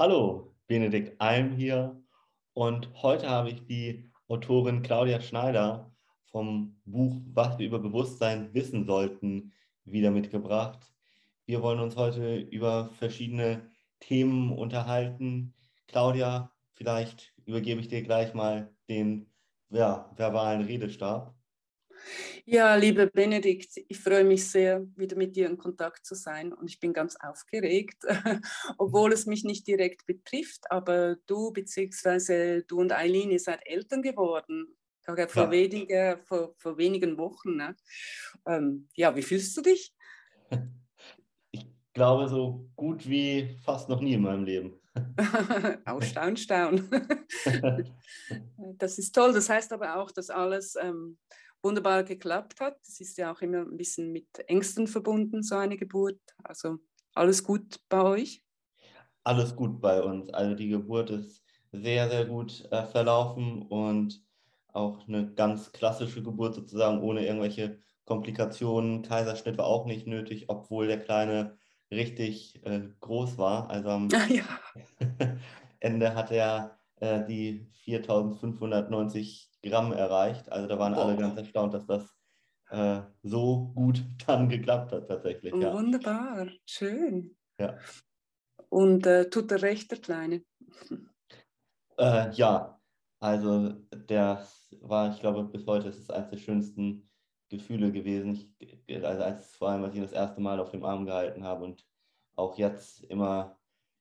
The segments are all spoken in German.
Hallo, Benedikt Alm hier und heute habe ich die Autorin Claudia Schneider vom Buch Was wir über Bewusstsein wissen sollten wieder mitgebracht. Wir wollen uns heute über verschiedene Themen unterhalten. Claudia, vielleicht übergebe ich dir gleich mal den ja, verbalen Redestab. Ja, lieber Benedikt, ich freue mich sehr, wieder mit dir in Kontakt zu sein und ich bin ganz aufgeregt, obwohl es mich nicht direkt betrifft, aber du bzw. du und Eileen, ihr seid Eltern geworden, vor, ja. wenige, vor, vor wenigen Wochen. Ne? Ähm, ja, wie fühlst du dich? Ich glaube, so gut wie fast noch nie in meinem Leben. Auch staun, staun. das ist toll. Das heißt aber auch, dass alles ähm, wunderbar geklappt hat. Es ist ja auch immer ein bisschen mit Ängsten verbunden, so eine Geburt. Also alles gut bei euch? Alles gut bei uns. Also die Geburt ist sehr, sehr gut äh, verlaufen und auch eine ganz klassische Geburt sozusagen ohne irgendwelche Komplikationen. Kaiserschnitt war auch nicht nötig, obwohl der Kleine richtig äh, groß war. Also am ja. Ende hat er äh, die 4590 Gramm erreicht. Also da waren Boah. alle ganz erstaunt, dass das äh, so gut dann geklappt hat tatsächlich. Ja. Wunderbar, schön. Ja. Und äh, tut der recht, der Kleine? Äh, ja, also der war, ich glaube, bis heute ist es eines der schönsten Gefühle gewesen. Ich, also als vor allem, als ich das erste Mal auf dem Arm gehalten habe und auch jetzt immer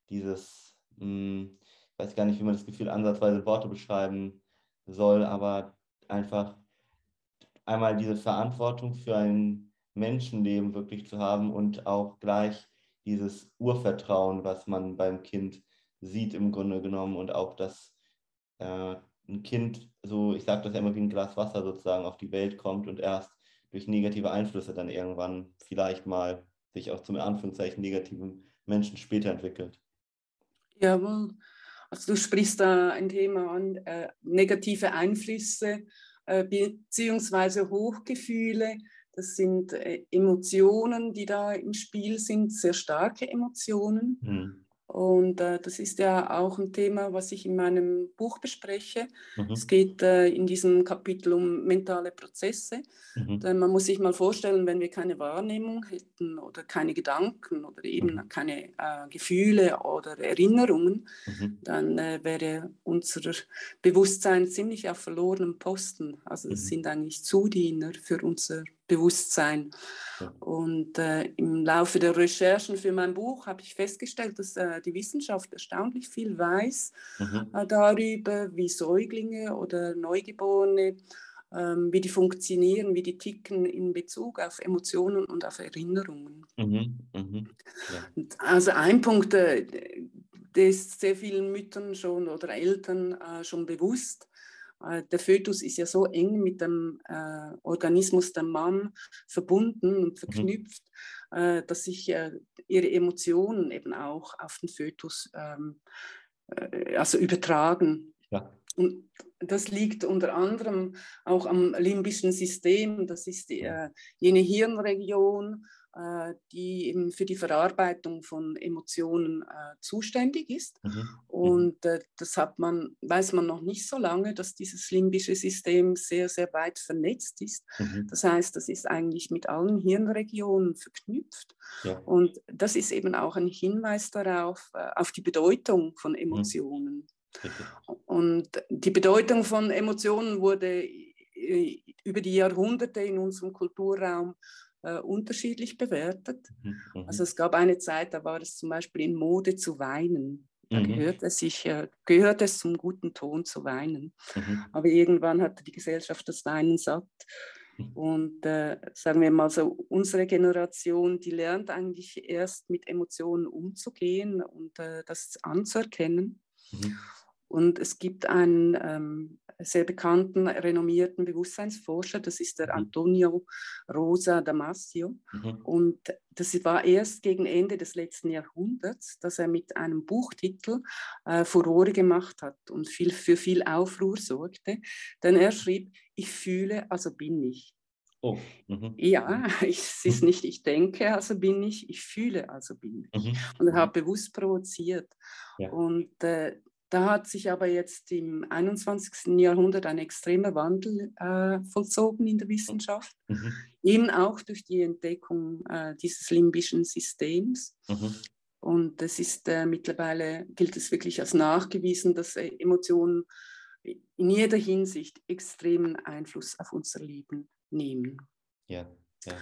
dieses, mh, ich weiß gar nicht, wie man das Gefühl ansatzweise Worte beschreiben soll, aber einfach einmal diese Verantwortung für ein Menschenleben wirklich zu haben und auch gleich dieses Urvertrauen, was man beim Kind sieht im Grunde genommen und auch, dass äh, ein Kind so, ich sage das ja immer wie ein Glas Wasser sozusagen auf die Welt kommt und erst durch negative Einflüsse dann irgendwann vielleicht mal sich auch zum Anführungszeichen negativen Menschen später entwickelt. Jawohl. Also du sprichst da ein Thema an, äh, negative Einflüsse äh, beziehungsweise Hochgefühle. Das sind äh, Emotionen, die da im Spiel sind, sehr starke Emotionen. Mhm. Und äh, das ist ja auch ein Thema, was ich in meinem Buch bespreche. Mhm. Es geht äh, in diesem Kapitel um mentale Prozesse. Mhm. Denn man muss sich mal vorstellen, wenn wir keine Wahrnehmung hätten oder keine Gedanken oder eben mhm. keine äh, Gefühle oder Erinnerungen, mhm. dann äh, wäre unser Bewusstsein ziemlich auf verlorenem Posten. Also es mhm. sind eigentlich Zudiener für unser Bewusstsein. Ja. Und äh, im Laufe der Recherchen für mein Buch habe ich festgestellt, dass äh, die Wissenschaft erstaunlich viel weiß mhm. äh, darüber, wie Säuglinge oder Neugeborene, ähm, wie die funktionieren, wie die ticken in Bezug auf Emotionen und auf Erinnerungen. Mhm. Mhm. Ja. Also ein Punkt, äh, der ist sehr vielen Müttern schon oder Eltern äh, schon bewusst der Fötus ist ja so eng mit dem äh, Organismus der Mom verbunden und mhm. verknüpft, mhm. äh, dass sich äh, ihre Emotionen eben auch auf den Fötus ähm, äh, also übertragen. Ja. Und das liegt unter anderem auch am limbischen System. Das ist die, äh, jene Hirnregion, äh, die eben für die Verarbeitung von Emotionen äh, zuständig ist. Mhm. mhm. Und äh, das hat man, weiß man noch nicht so lange, dass dieses limbische System sehr, sehr weit vernetzt ist. Mhm. Das heißt, das ist eigentlich mit allen Hirnregionen verknüpft. Ja. Und das ist eben auch ein Hinweis darauf, äh, auf die Bedeutung von mhm. Emotionen. Mhm. Und die Bedeutung von Emotionen wurde äh, über die Jahrhunderte in unserem Kulturraum äh, unterschiedlich bewertet. Mhm, mhm. Also es gab eine Zeit, da war es zum Beispiel in Mode zu weinen. Da mhm. gehört, es sich, äh, gehört es zum guten Ton zu weinen. Mhm. Aber irgendwann hatte die Gesellschaft das Weinen satt. Mhm. Und äh, sagen wir mal so, unsere Generation, die lernt eigentlich erst mit Emotionen umzugehen und äh, das anzuerkennen. Mhm. Und es gibt einen ähm, sehr bekannten, renommierten Bewusstseinsforscher, das ist der mhm. Antonio Rosa Damasio. Mhm. Und das war erst gegen Ende des letzten Jahrhunderts, dass er mit einem Buchtitel äh, Furore gemacht hat und viel, für viel Aufruhr sorgte. Denn er schrieb, ich fühle, also bin ich. Oh. Mhm. Ja, ich, es ist nicht, ich denke, also bin ich, ich fühle, also bin ich. Mhm. Und er hat bewusst provoziert. Ja. Und äh, da hat sich aber jetzt im 21. Jahrhundert ein extremer Wandel äh, vollzogen in der Wissenschaft, mhm. eben auch durch die Entdeckung äh, dieses limbischen Systems. Mhm. Und es ist äh, mittlerweile, gilt es wirklich als nachgewiesen, dass äh, Emotionen in jeder Hinsicht extremen Einfluss auf unser Leben nehmen. Ja, ja.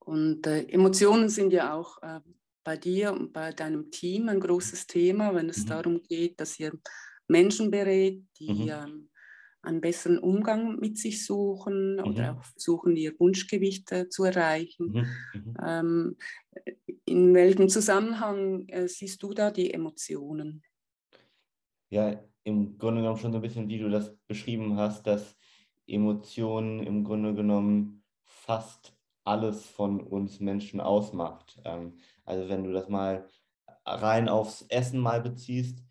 Und äh, Emotionen sind ja auch äh, bei dir und bei deinem Team ein großes Thema, wenn es mhm. darum geht, dass ihr Menschen berät, die mhm. ähm, einen besseren Umgang mit sich suchen mhm. oder auch versuchen, ihr Wunschgewicht äh, zu erreichen. Mhm. mhm. Ähm, in welchem Zusammenhang äh, siehst du da die Emotionen? Ja, im Grunde genommen schon so ein bisschen, wie du das beschrieben hast, dass Emotionen im Grunde genommen fast alles von uns Menschen ausmacht. Ähm, also wenn du das mal rein aufs Essen mal beziehst,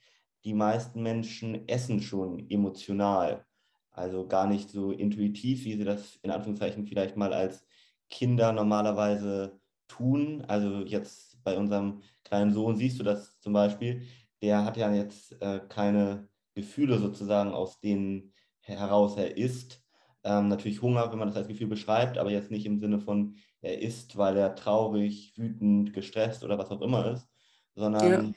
die meisten Menschen essen schon emotional. Also gar nicht so intuitiv, wie sie das in Anführungszeichen vielleicht mal als Kinder normalerweise tun. Also jetzt bei unserem kleinen Sohn siehst du das zum Beispiel. Der hat ja jetzt äh, keine Gefühle sozusagen, aus denen heraus er isst. Ähm, natürlich Hunger, wenn man das als Gefühl beschreibt, aber jetzt nicht im Sinne von, er ist, weil er traurig, wütend, gestresst oder was auch immer ist, sondern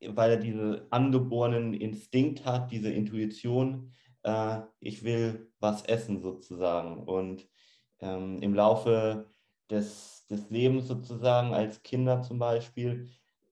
ja. weil er diesen angeborenen Instinkt hat, diese Intuition, äh, ich will was essen sozusagen. Und ähm, im Laufe des, des Lebens sozusagen, als Kinder zum Beispiel,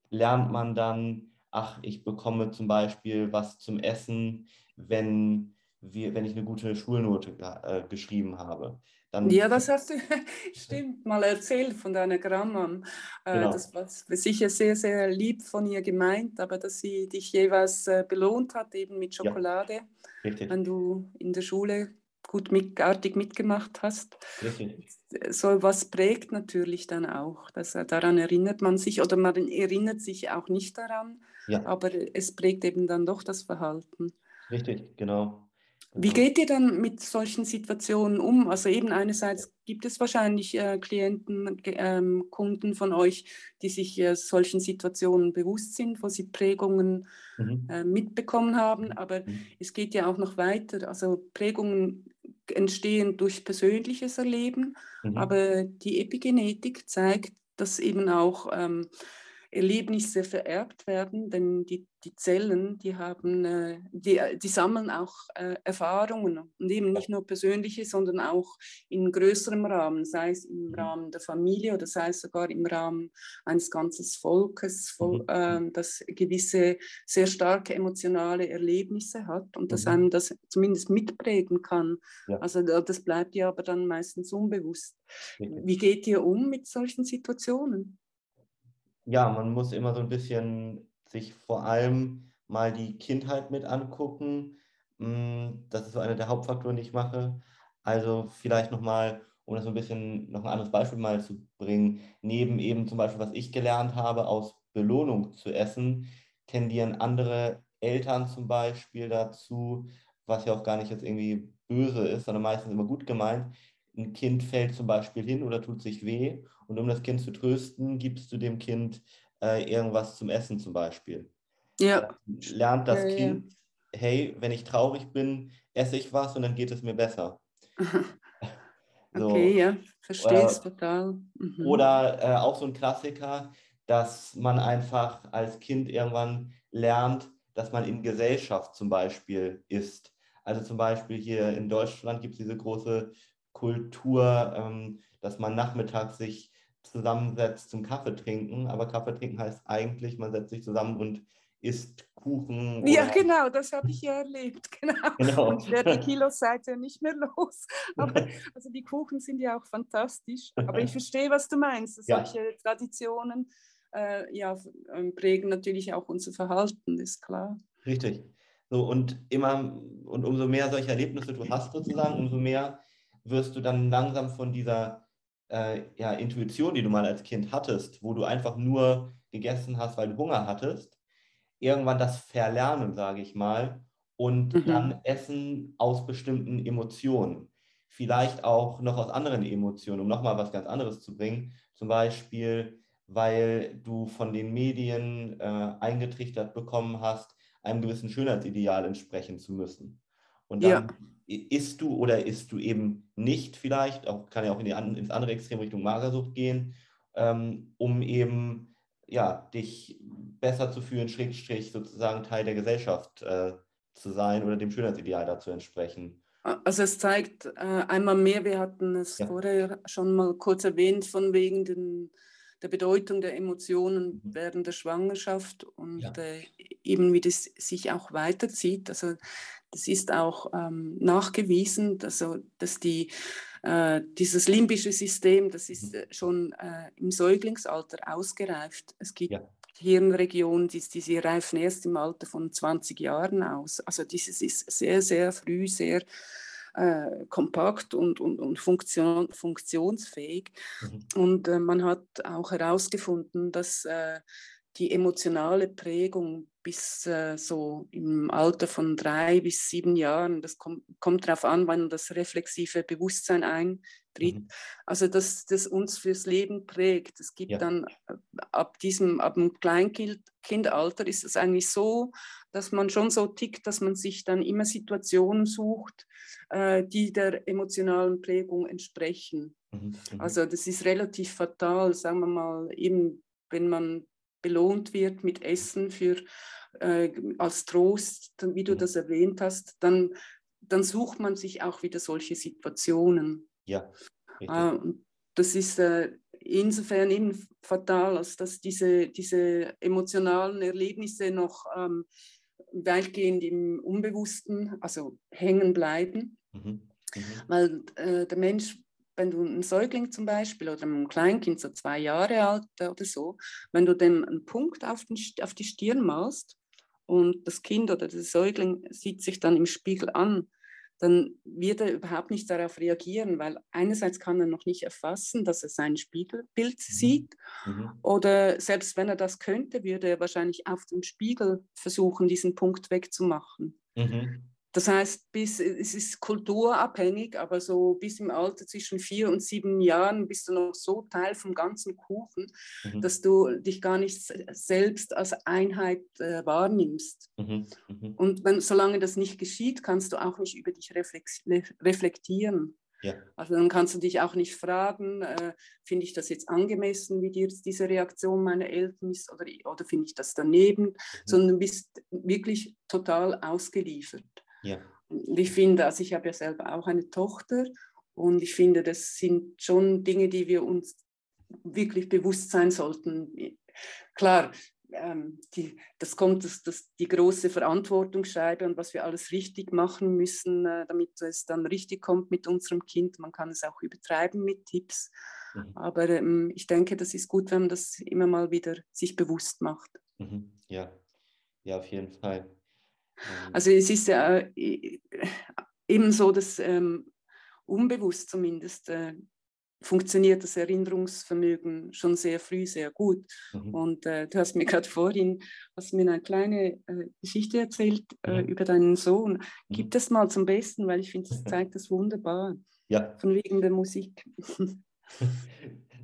lernt man dann, ach, ich bekomme zum Beispiel was zum Essen, wenn, wir, wenn ich eine gute Schulnote äh, geschrieben habe. Dann ja, das hast du stimmt mal erzählt von deiner Grandmam. Äh, genau. Das war sicher sehr, sehr lieb von ihr gemeint, aber dass sie dich jeweils äh, belohnt hat, eben mit Schokolade, ja, wenn du in der Schule gut mit, artig mitgemacht hast. Richtig. So was prägt natürlich dann auch. Das, äh, daran erinnert man sich oder man erinnert sich auch nicht daran, ja. aber es prägt eben dann doch das Verhalten. Richtig, genau. Wie geht ihr dann mit solchen Situationen um? Also eben einerseits gibt es wahrscheinlich äh, Klienten, ähm, Kunden von euch, die sich äh, solchen Situationen bewusst sind, wo sie Prägungen mhm. äh, mitbekommen haben, aber mhm. es geht ja auch noch weiter. Also Prägungen entstehen durch persönliches Erleben, mhm. aber die Epigenetik zeigt, dass eben auch ähm, Erlebnisse vererbt werden, denn die, die Zellen, die haben, äh, die, die sammeln auch äh, Erfahrungen und eben nicht nur persönliche, sondern auch in größerem Rahmen, sei es im mhm. Rahmen der Familie oder sei es sogar im Rahmen eines ganzen Volkes, mhm. äh, das gewisse sehr starke emotionale Erlebnisse hat und das mhm. einem das zumindest mitprägen kann. Ja. Also das bleibt ja aber dann meistens unbewusst. Wie geht ihr um mit solchen Situationen? Ja, man muss immer so ein bisschen sich vor allem mal die Kindheit mit angucken. Hm, das ist so einer der Hauptfaktoren, die ich mache. Also vielleicht nochmal, um das so ein bisschen noch ein anderes Beispiel mal zu bringen, neben eben zum Beispiel, was ich gelernt habe, aus Belohnung zu essen, tendieren andere Eltern zum Beispiel dazu, was ja auch gar nicht jetzt irgendwie böse ist, sondern meistens immer gut gemeint. Ein Kind fällt zum Beispiel hin oder tut sich weh und um das Kind zu trösten, gibst du dem Kind äh, irgendwas zum Essen zum Beispiel. Ja. Lernt das ja, Kind, ja. hey, wenn ich traurig bin, esse ich was und dann geht es mir besser. so. Okay, ja, verstehe es total. Mhm. Oder äh, auch so ein Klassiker, dass man einfach als Kind irgendwann lernt, dass man in Gesellschaft zum Beispiel ist. Also zum Beispiel hier in Deutschland gibt es diese große Kultur, ähm, dass man nachmittags sich zusammensetzt zum Kaffee trinken. Aber Kaffee trinken heißt eigentlich, man setzt sich zusammen und isst Kuchen. Ja, genau, das habe ich ja erlebt. Genau. genau. Und wer die Kilos seid ja nicht mehr los. Aber, also die Kuchen sind ja auch fantastisch. Aber ich verstehe, was du meinst. Ja. Solche Traditionen äh, ja, ähm, prägen natürlich auch unser Verhalten, ist klar. Richtig. So, und immer, und umso mehr solche Erlebnisse du hast sozusagen, umso mehr wirst du dann langsam von dieser äh, ja, Intuition, die du mal als Kind hattest, wo du einfach nur gegessen hast, weil du Hunger hattest, irgendwann das Verlernen, sage ich mal, und mhm. dann Essen aus bestimmten Emotionen. vielleicht auch noch aus anderen Emotionen, um nochmal was ganz anderes zu bringen. Zum Beispiel, weil du von den Medien äh, eingetrichtert bekommen hast, einem gewissen Schönheitsideal entsprechen zu müssen. Und dann ja. isst du oder isst du eben nicht vielleicht, auch kann ja auch in die, ins andere Extrem Richtung Magersucht gehen, ähm, um eben ja, dich besser zu fühlen, Schrägstrich sozusagen Teil der Gesellschaft äh, zu sein oder dem Schönheitsideal dazu entsprechen. Also es zeigt äh, einmal mehr, wir hatten es ja. vorher schon mal kurz erwähnt, von wegen den, der Bedeutung der Emotionen mhm. während der Schwangerschaft und ja. äh, eben wie das sich auch weiterzieht. Also das ist auch ähm, nachgewiesen, also, dass die, äh, dieses limbische System, das ist mhm. äh, schon äh, im Säuglingsalter ausgereift. Es gibt ja. Hirnregionen, die, die reifen erst im Alter von 20 Jahren aus. Also dieses ist sehr, sehr früh, sehr äh, kompakt und, und, und funktion, funktionsfähig. Mhm. Und äh, man hat auch herausgefunden, dass äh, die emotionale Prägung bis äh, so im Alter von drei bis sieben Jahren, das kommt, kommt darauf an, wann das reflexive Bewusstsein eintritt, mhm. also dass das uns fürs Leben prägt. Es gibt ja. dann äh, ab diesem, ab dem Kleinkindalter ist es eigentlich so, dass man schon so tickt, dass man sich dann immer Situationen sucht, äh, die der emotionalen Prägung entsprechen. Mhm. Mhm. Also das ist relativ fatal, sagen wir mal, eben wenn man belohnt wird mit Essen für, äh, als Trost, wie du mhm. das erwähnt hast, dann, dann sucht man sich auch wieder solche Situationen. Ja. Äh, das ist äh, insofern eben fatal, als dass diese, diese emotionalen Erlebnisse noch ähm, weitgehend im Unbewussten, also hängen bleiben. Mhm. Mhm. Weil äh, der Mensch wenn du einen Säugling zum Beispiel oder ein Kleinkind, so zwei Jahre alt oder so, wenn du dem einen Punkt auf, den, auf die Stirn malst und das Kind oder der Säugling sieht sich dann im Spiegel an, dann wird er überhaupt nicht darauf reagieren, weil einerseits kann er noch nicht erfassen, dass er sein Spiegelbild mhm. sieht mhm. oder selbst wenn er das könnte, würde er wahrscheinlich auf dem Spiegel versuchen, diesen Punkt wegzumachen. Mhm. Das heißt, bis, es ist kulturabhängig, aber so bis im Alter zwischen vier und sieben Jahren bist du noch so Teil vom ganzen Kuchen, mhm. dass du dich gar nicht selbst als Einheit äh, wahrnimmst. Mhm. Mhm. Und wenn, solange das nicht geschieht, kannst du auch nicht über dich reflektieren. Ja. Also dann kannst du dich auch nicht fragen, äh, finde ich das jetzt angemessen, wie dir diese Reaktion meiner Eltern ist, oder, oder finde ich das daneben, mhm. sondern bist wirklich total ausgeliefert. Ja. Und ich finde, also ich habe ja selber auch eine Tochter und ich finde, das sind schon Dinge, die wir uns wirklich bewusst sein sollten. Klar, ähm, die, das kommt, das, das, die große Verantwortungsscheibe und was wir alles richtig machen müssen, äh, damit es dann richtig kommt mit unserem Kind. Man kann es auch übertreiben mit Tipps. Mhm. Aber ähm, ich denke, das ist gut, wenn man das immer mal wieder sich bewusst macht. Mhm. Ja, ja, auf jeden Fall. Ähm. Also es ist ja äh, eben so, dass ähm, unbewusst zumindest äh, funktioniert das Erinnerungsvermögen schon sehr früh sehr gut. Mhm. Und äh, du hast mir gerade vorhin hast mir eine kleine äh, Geschichte erzählt äh, mhm. über deinen Sohn. Mhm. Gib das mal zum Besten, weil ich finde, das zeigt das wunderbar. Ja. Von wegen der Musik.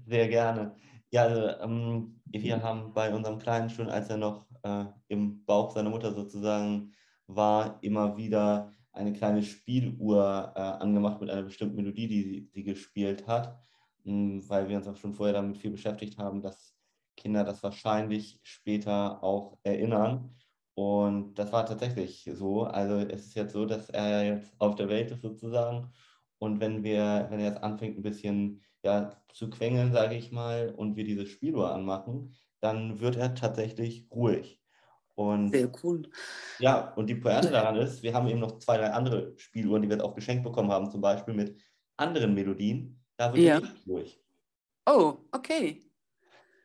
Sehr gerne. Ja, also, ähm, wir haben bei unserem Kleinen schon, als er noch äh, im Bauch seiner Mutter sozusagen war immer wieder eine kleine Spieluhr äh, angemacht mit einer bestimmten Melodie, die sie gespielt hat, hm, weil wir uns auch schon vorher damit viel beschäftigt haben, dass Kinder das wahrscheinlich später auch erinnern. Und das war tatsächlich so. Also es ist jetzt so, dass er jetzt auf der Welt ist sozusagen. Und wenn wir, wenn er jetzt anfängt, ein bisschen ja, zu quengeln, sage ich mal, und wir diese Spieluhr anmachen, dann wird er tatsächlich ruhig. Und, Sehr cool. Ja, und die Pointe daran ist, wir haben eben noch zwei, drei andere Spieluhren, die wir jetzt auch geschenkt bekommen haben, zum Beispiel mit anderen Melodien. Da wird ja. durch. Oh, okay.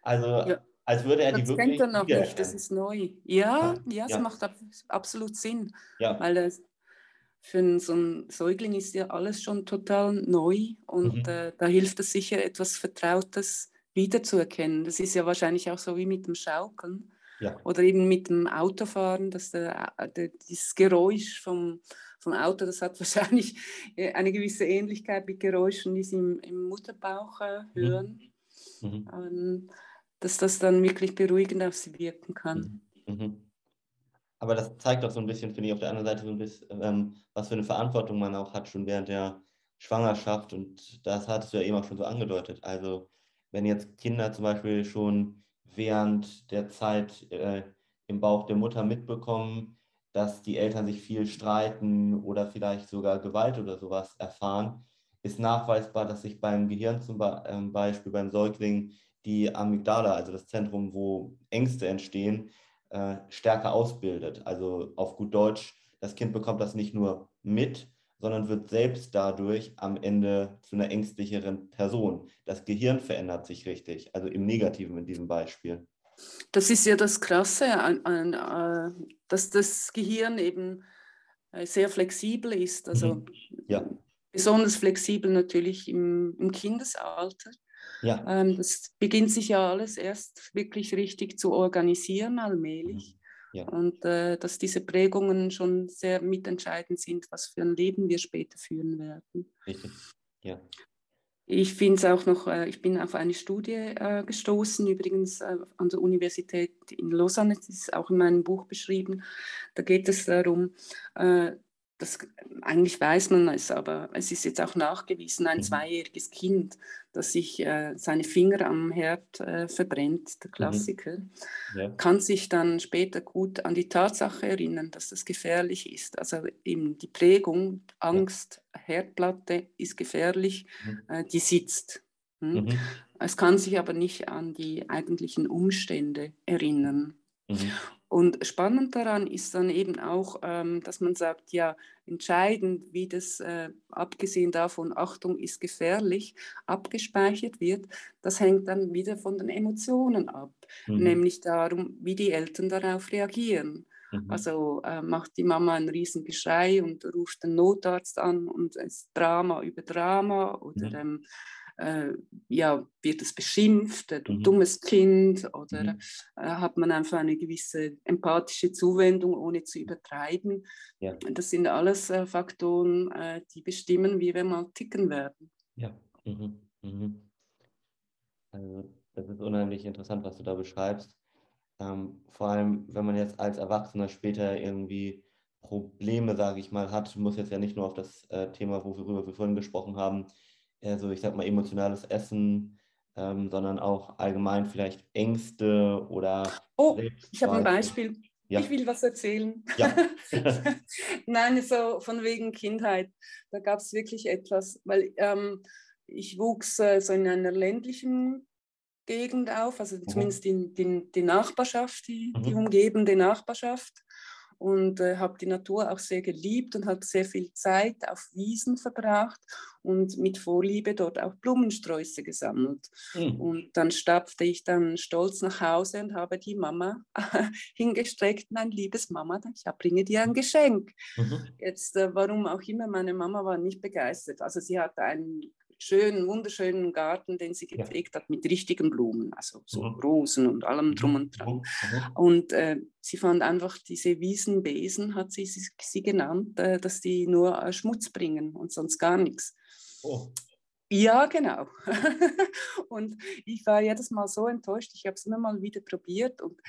Also, ja. als würde er das die wirklich. Das kennt er noch nicht, das ist neu. Ja, ja, ja, es macht absolut Sinn. Ja. Weil das, für so einen Säugling ist ja alles schon total neu und mhm. äh, da hilft es sicher, etwas Vertrautes wiederzuerkennen. Das ist ja wahrscheinlich auch so wie mit dem Schaukeln Ja. Oder eben mit dem Autofahren, dass der, der, dieses Geräusch vom, vom Auto, das hat wahrscheinlich äh, eine gewisse Ähnlichkeit mit Geräuschen, die sie im, im Mutterbauch äh, mhm. hören. Mhm. Ähm, dass das dann wirklich beruhigend auf sie wirken kann. Mhm. mhm. Aber das zeigt auch so ein bisschen, finde ich, auf der anderen Seite so ein bisschen, ähm, was für eine Verantwortung man auch hat, schon während der Schwangerschaft. Und das hattest du ja eben auch schon so angedeutet. Also, wenn jetzt Kinder zum Beispiel schon während der Zeit äh, im Bauch der Mutter mitbekommen, dass die Eltern sich viel streiten oder vielleicht sogar Gewalt oder sowas erfahren, ist nachweisbar, dass sich beim Gehirn zum ähm, Beispiel beim Säugling die Amygdala, also das Zentrum, wo Ängste entstehen, äh, stärker ausbildet. Also auf gut Deutsch, das Kind bekommt das nicht nur mit, sondern wird selbst dadurch am Ende zu einer ängstlicheren Person. Das Gehirn verändert sich richtig, also im Negativen in diesem Beispiel. Das ist ja das Krasse, äh, dass das Gehirn eben äh, sehr flexibel ist. Also mhm. ja. besonders flexibel natürlich im, Kindesalter. Ja. Ähm, das beginnt sich ja alles erst wirklich richtig zu organisieren, allmählich. Ja. Und äh, dass diese Prägungen schon sehr mitentscheidend sind, was für ein Leben wir später führen werden. Richtig. Ja. Ich finde es auch noch, äh, ich bin auf eine Studie äh, gestoßen, übrigens äh, an der Universität in Lausanne, das ist auch in meinem Buch beschrieben. Da geht es darum, äh, das, eigentlich weiß man es, aber es ist jetzt auch nachgewiesen, ein mhm. zweijähriges Kind, das sich äh, seine Finger am Herd äh, verbrennt, der mhm. Klassiker, mhm. ja. kann sich dann später gut an die Tatsache erinnern, dass das gefährlich ist. Also eben die Prägung, Angst, ja. Herdplatte ist gefährlich, mhm. äh, die sitzt. Hm? Mhm. Es kann sich aber nicht an die eigentlichen Umstände erinnern. Und spannend daran ist dann eben auch, ähm, dass man sagt, ja, entscheidend, wie das, äh, abgesehen davon, Achtung ist gefährlich, abgespeichert wird, das hängt dann wieder von den Emotionen ab, mhm. nämlich darum, wie die Eltern darauf reagieren. Mhm. Also äh, macht die Mama ein Riesengeschrei und ruft den Notarzt an und es Drama über Drama oder mhm. ähm, äh, ja, wird es beschimpft, du mhm. dummes Kind, oder mhm. äh, hat man einfach eine gewisse empathische Zuwendung, ohne zu übertreiben. Ja. Das sind alles äh, Faktoren, äh, die bestimmen, wie wir mal ticken werden. Ja. Mhm. mhm. Also, das ist unheimlich interessant, was du da beschreibst. Ähm, vor allem, wenn man jetzt als Erwachsener später irgendwie Probleme, sage ich mal, hat, muss jetzt ja nicht nur auf das äh, Thema, worüber wir vorhin gesprochen haben, eher so, ich sag mal, emotionales Essen, ähm, sondern auch allgemein vielleicht Ängste oder. Oh, ich habe ein Beispiel. Ja. Ich will was erzählen. Ja. Nein, so von wegen Kindheit. Da gab es wirklich etwas, weil ähm, ich wuchs äh, so in einer ländlichen Gegend auf, also mhm. zumindest in, in die Nachbarschaft, die, mhm. die umgebende Nachbarschaft und äh, habe die Natur auch sehr geliebt und habe sehr viel Zeit auf Wiesen verbracht und mit Vorliebe dort auch Blumensträuße gesammelt. Mhm. Und dann stapfte ich dann stolz nach Hause und habe die Mama hingestreckt, mein liebes Mama, ich bringe dir ein Geschenk. Mhm. Jetzt, äh, warum auch immer, meine Mama war nicht begeistert. Also sie hatte einen schönen, wunderschönen Garten, den sie gepflegt ja. hat mit richtigen Blumen, also so mhm. Rosen und allem mhm. drum und dran. Mhm. Und äh, sie fand einfach diese Wiesenbesen, hat sie sie, sie genannt, äh, dass die nur äh, Schmutz bringen und sonst gar nichts. Oh. Ja, genau. und ich war jedes Mal so enttäuscht. Ich habe es immer mal wieder probiert und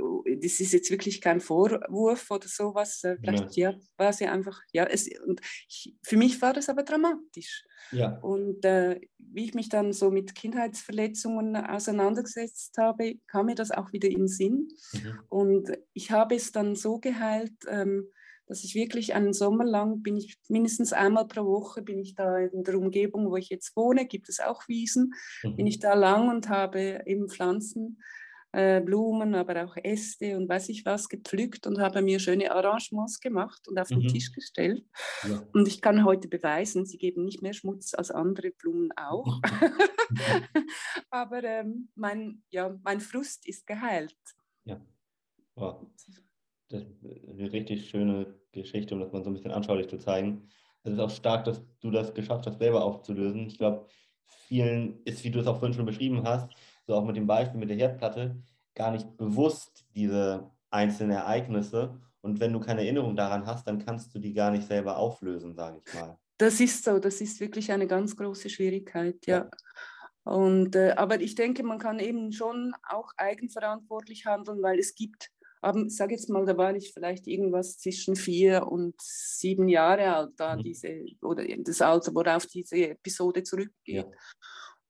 oh, das ist jetzt wirklich kein Vorwurf oder sowas. Äh, vielleicht ja, war sie einfach, ja, es, und ich, für mich war das aber dramatisch. Ja. Und äh, wie ich mich dann so mit Kindheitsverletzungen auseinandergesetzt habe, kam mir das auch wieder in den Sinn. Mhm. Und ich habe es dann so geheilt, ähm, dass ich wirklich einen Sommer lang bin ich mindestens einmal pro Woche bin ich da in der Umgebung, wo ich jetzt wohne, gibt es auch Wiesen, mhm. bin ich da lang und habe eben Pflanzen, äh, Blumen, aber auch Äste und weiß ich was gepflückt und habe mir schöne Arrangements gemacht und auf mhm. den Tisch gestellt. Ja. Und ich kann heute beweisen, sie geben nicht mehr Schmutz als andere Blumen auch. aber ähm, mein, ja, mein Frust ist geheilt. Ja. Wow eine richtig schöne Geschichte, um das mal so ein bisschen anschaulich zu zeigen. Es ist auch stark, dass du das geschafft hast, selber aufzulösen. Ich glaube, vielen ist, wie du es auch vorhin schon beschrieben hast, so auch mit dem Beispiel mit der Herdplatte, gar nicht bewusst diese einzelnen Ereignisse. Und wenn du keine Erinnerung daran hast, dann kannst du die gar nicht selber auflösen, sage ich mal. Das ist so, das ist wirklich eine ganz große Schwierigkeit, ja. Und, äh, aber ich denke, man kann eben schon auch eigenverantwortlich handeln, weil es gibt, ich sage jetzt mal, da war ich vielleicht irgendwas zwischen vier und sieben Jahre alt, da mhm. diese, oder das Alter, worauf diese Episode zurückgeht. Ja.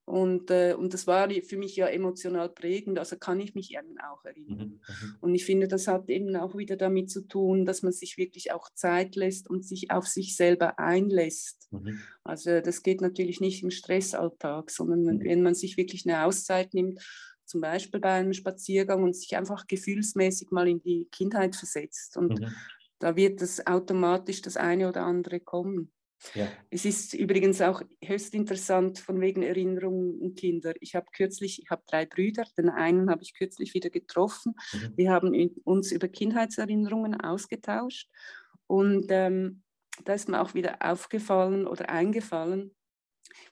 Und, äh, und das war für mich ja emotional prägend, also kann ich mich eben auch erinnern. Mhm, mhm. Und ich finde, das hat eben auch wieder damit zu tun, dass man sich wirklich auch Zeit lässt und sich auf sich selber einlässt. Mhm. Also das geht natürlich nicht im Stressalltag, sondern mhm. wenn man sich wirklich eine Auszeit nimmt, zum Beispiel bei einem Spaziergang und sich einfach gefühlsmäßig mal in die Kindheit versetzt. Und mhm. da wird das automatisch das eine oder andere kommen. Ja. Es ist übrigens auch höchst interessant von wegen Erinnerungen und Kinder. Ich habe kürzlich, ich habe drei Brüder, den einen habe ich kürzlich wieder getroffen. Mhm. Wir haben uns über Kindheitserinnerungen ausgetauscht und ähm, da ist mir auch wieder aufgefallen oder eingefallen,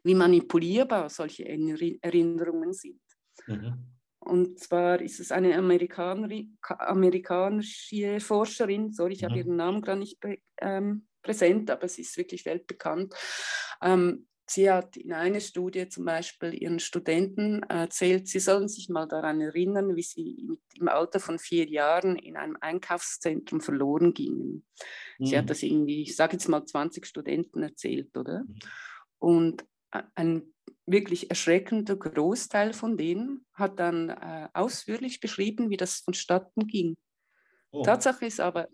wie manipulierbar solche Erinnerungen sind. Mhm. Und zwar ist es eine amerikanische Forscherin, sorry, ich mhm. habe ihren Namen gerade nicht ähm, präsent, aber es ist wirklich weltbekannt. Ähm, sie hat in einer Studie zum Beispiel ihren Studenten erzählt, sie sollen sich mal daran erinnern, wie sie im Alter von vier Jahren in einem Einkaufszentrum verloren gingen. Mhm. Sie hat mhm. das irgendwie, ich sage jetzt mal 20 Studenten erzählt, oder? Mhm. Und ein wirklich erschreckender Großteil von denen hat dann äh, ausführlich beschrieben, wie das vonstatten ging. Oh. Tatsache ist aber,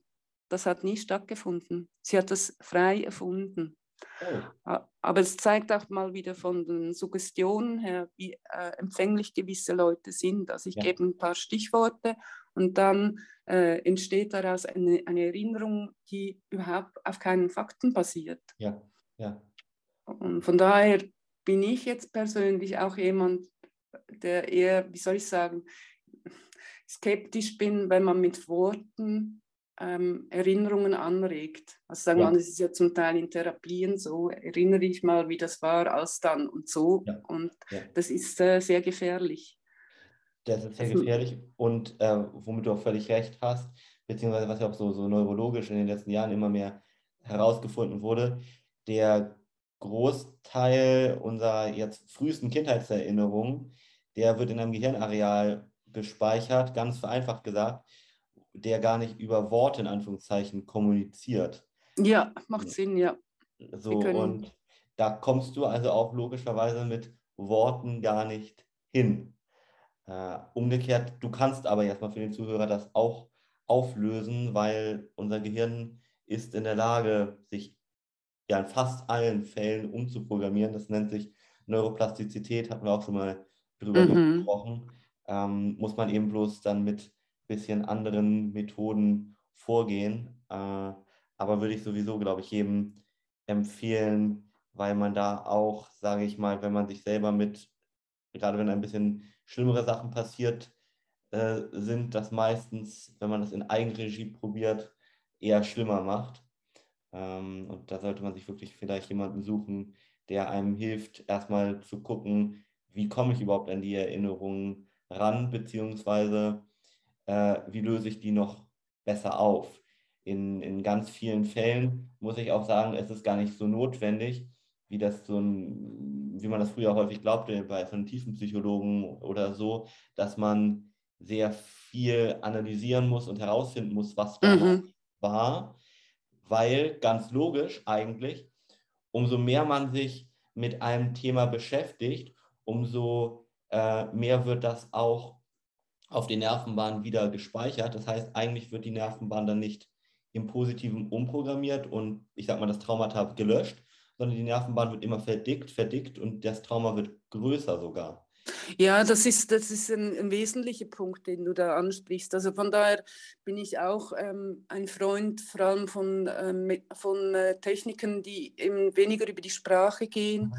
das hat nie stattgefunden. Sie hat das frei erfunden. Oh. Aber es zeigt auch mal wieder von den Suggestionen her, wie äh, empfänglich gewisse Leute sind. Also ich ja. gebe ein paar Stichworte und dann äh, entsteht daraus eine, eine, Erinnerung, die überhaupt auf keinen Fakten basiert. Ja, ja. Und von daher bin ich jetzt persönlich auch jemand, der eher, wie soll ich sagen, skeptisch bin, wenn man mit Worten ähm, Erinnerungen anregt. Also sagen wir ja. es ist ja zum Teil in Therapien so, erinnere ich mal, wie das war, als dann und so. Ja. Und ja. das ist äh, sehr gefährlich. Das ist sehr also, gefährlich und äh, womit du auch völlig recht hast, beziehungsweise was ja auch so, so neurologisch in den letzten Jahren immer mehr herausgefunden wurde, der Großteil unserer jetzt frühesten Kindheitserinnerungen, der wird in einem Gehirnareal gespeichert, ganz vereinfacht gesagt, der gar nicht über Worte in Anführungszeichen kommuniziert. Ja, macht Sinn, ja. So, und da kommst du also auch logischerweise mit Worten gar nicht hin. Äh, umgekehrt, du kannst aber erstmal für den Zuhörer das auch auflösen, weil unser Gehirn ist in der Lage, sich ja in fast allen Fällen umzuprogrammieren. Das nennt sich Neuroplastizität, hatten wir auch schon mal drüber mhm. gesprochen. Ähm, muss man eben bloß dann mit bisschen anderen Methoden vorgehen. Äh, aber würde ich sowieso, glaube ich, jedem empfehlen, weil man da auch, sage ich mal, wenn man sich selber mit, gerade wenn ein bisschen schlimmere Sachen passiert äh, sind, das meistens, wenn man das in Eigenregie probiert, eher schlimmer macht. Ähm, und da sollte man sich wirklich vielleicht jemanden suchen, der einem hilft, erstmal zu gucken, wie komme ich überhaupt an die Erinnerungen ran, beziehungsweise äh, wie löse ich die noch besser auf. In, in ganz vielen Fällen muss ich auch sagen, es ist gar nicht so notwendig, wie das so ein, wie man das früher häufig glaubte bei so einem Tiefenpsychologen oder so, dass man sehr viel analysieren muss und herausfinden muss, was mhm. war, weil ganz logisch eigentlich, umso mehr man sich mit einem Thema beschäftigt, umso äh, mehr wird das auch auf den Nervenbahnen wieder gespeichert. Das heißt, eigentlich wird die Nervenbahn dann nicht im Positiven umprogrammiert und ich sag mal, das Traumata gelöscht, sondern die Nervenbahn wird immer verdickt, verdickt und das Trauma wird größer sogar. Ja, das ist, das ist ein, ein wesentlicher Punkt, den du da ansprichst. Also von daher bin ich auch ähm, ein Freund vor allem von, ähm, von äh, Techniken, die eben weniger über die Sprache gehen. Mhm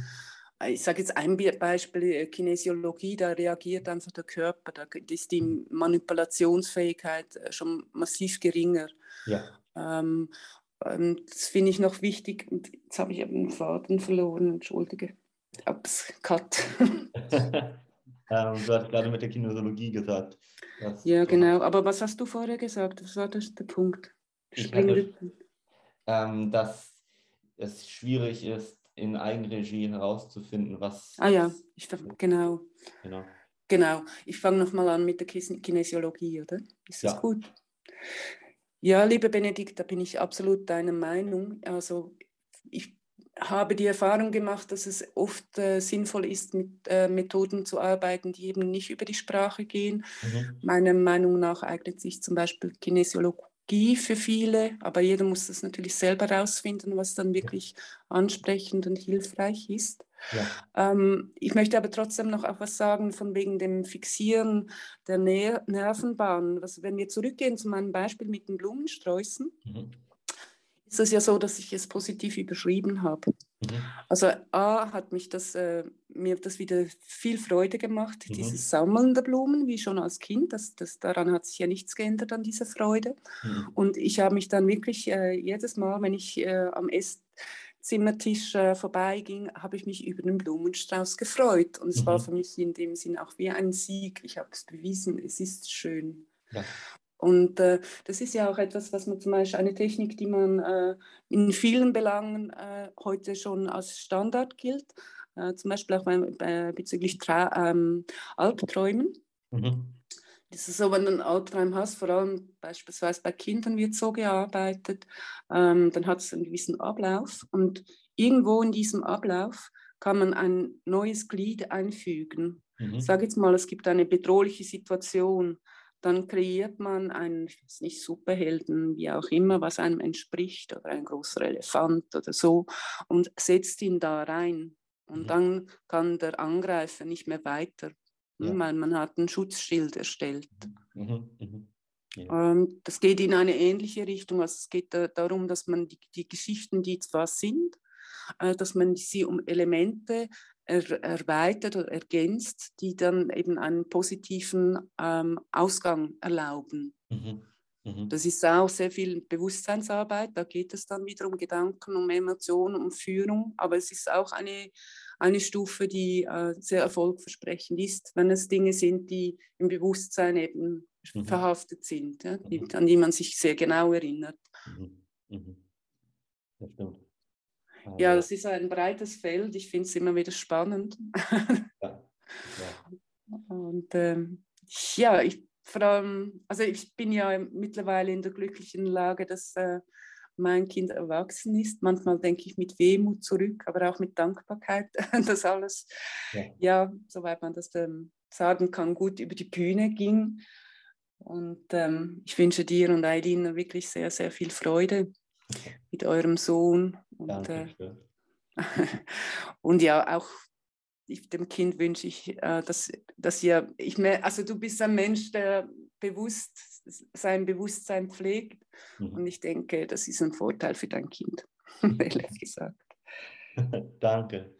ich sage jetzt ein Beispiel, äh, Kinesiologie, da reagiert einfach der Körper, da ist die mhm. Manipulationsfähigkeit äh, schon massiv geringer. Ja. Ähm, das finde ich noch wichtig. Jetzt habe ich eben den Faden verloren, entschuldige. Cut. ähm, du hast gerade mit der Kinesiologie gesagt. ja, genau. Aber was hast du vorher gesagt? Was war das der Punkt? Hatte, ähm, dass es schwierig ist, in Eigenregie herauszufinden, was. Ah ja, ich, genau. Genau. Genau. Ich fange nochmal an mit der Kinesiologie, oder? Ist das ja. gut? Ja, lieber Benedikt, da bin ich absolut deiner Meinung. Also ich habe die Erfahrung gemacht, dass es oft äh, sinnvoll ist, mit äh, Methoden zu arbeiten, die eben nicht über die Sprache gehen. Mhm. Meiner Meinung nach eignet sich zum Beispiel Kinesiologie für viele, aber jeder muss das natürlich selber herausfinden, was dann wirklich ansprechend und hilfreich ist. Ja. Ähm, ich möchte aber trotzdem noch auch was sagen von wegen dem Fixieren der Ner Nervenbahn. Also wenn wir zurückgehen zu meinem Beispiel mit den Blumensträußen, mhm ist es ja so, dass ich es positiv überschrieben habe. Mhm. Also A hat mich das, äh, mir das wieder viel Freude gemacht, mhm. dieses Sammeln der Blumen, wie schon als Kind. Das, das, daran hat sich ja nichts geändert an dieser Freude. Mhm. Und ich habe mich dann wirklich äh, jedes Mal, wenn ich äh, am Esszimmertisch äh, vorbeiging, habe ich mich über den Blumenstrauß gefreut. Und es war mhm. für mich in dem Sinn auch wie ein Sieg. Ich habe es bewiesen, es ist schön. Ja. Und äh, das ist ja auch etwas, was man zum Beispiel eine Technik, die man äh, in vielen Belangen äh, heute schon als Standard gilt, äh, zum Beispiel auch bei, bezüglich Tra ähm, Albträumen. Mhm. Das ist so, wenn du einen Albtraum hast, vor allem beispielsweise bei Kindern wird so gearbeitet, ähm, dann hat es einen gewissen Ablauf und irgendwo in diesem Ablauf kann man ein neues Glied einfügen. Mhm. Ich sage jetzt mal, es gibt eine bedrohliche Situation dann kreiert man einen, ich weiß nicht, Superhelden, wie auch immer, was einem entspricht, oder ein großer Elefant oder so, und setzt ihn da rein. Und mhm. dann kann der Angreifer nicht mehr weiter, ja. weil man hat ein Schutzschild erstellt. Mhm. Mhm. Ja. Ähm, das geht in eine ähnliche Richtung. Also es geht darum, dass man die, die Geschichten, die zwar sind, äh, dass man sie um Elemente erweitert oder ergänzt, die dann eben einen positiven ähm, Ausgang erlauben. Mhm. Mhm. Das ist auch sehr viel Bewusstseinsarbeit, da geht es dann wieder um Gedanken, um Emotionen, um Führung, aber es ist auch eine, eine Stufe, die äh, sehr erfolgversprechend ist, wenn es Dinge sind, die im Bewusstsein eben mhm. verhaftet sind, ja, die, mhm. an die man sich sehr genau erinnert. Mhm. mhm. Das stimmt. Ja, das ist ein breites Feld. Ich finde es immer wieder spannend. Ja. ja. Und ähm, ja, ich vor allem, also ich bin ja mittlerweile in der glücklichen Lage, dass äh, mein Kind erwachsen ist. Manchmal denke ich mit Wehmut zurück, aber auch mit Dankbarkeit, dass alles, ja, ja soweit man das ähm, sagen kann, gut über die Bühne ging. Und ähm, ich wünsche dir und Eileen wirklich sehr, sehr viel Freude mit eurem Sohn. Und, äh, und ja, auch ich, dem Kind wünsche ich, äh, dass, dass ihr, ich mehr, also du bist ein Mensch, der bewusst sein Bewusstsein pflegt. Mhm. Und ich denke, das ist ein Vorteil für dein Kind, ehrlich gesagt. Danke.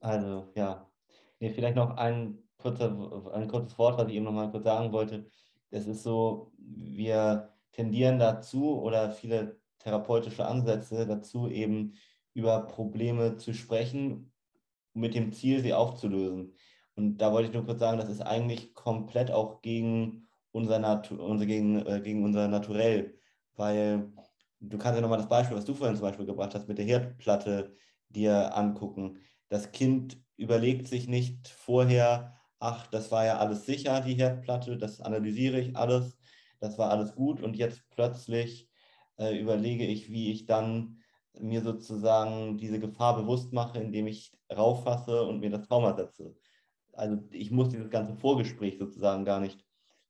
Also ja, nee, vielleicht noch ein, kurzer, ein kurzes Wort, was ich eben noch mal kurz sagen wollte. Es ist so, wir tendieren dazu oder viele therapeutische Ansätze dazu, eben über Probleme zu sprechen, mit dem Ziel, sie aufzulösen. Und da wollte ich nur kurz sagen, das ist eigentlich komplett auch gegen unser, Natu unser, gegen, äh, gegen unser Naturell, weil du kannst ja nochmal das Beispiel, was du vorhin zum Beispiel gebracht hast, mit der Herdplatte dir angucken. Das Kind überlegt sich nicht vorher, ach, das war ja alles sicher, die Herdplatte, das analysiere ich alles, das war alles gut und jetzt plötzlich äh, überlege ich, wie ich dann mir sozusagen diese Gefahr bewusst mache, indem ich rauffasse und mir das Trauma setze. Also ich muss dieses ganze Vorgespräch sozusagen gar nicht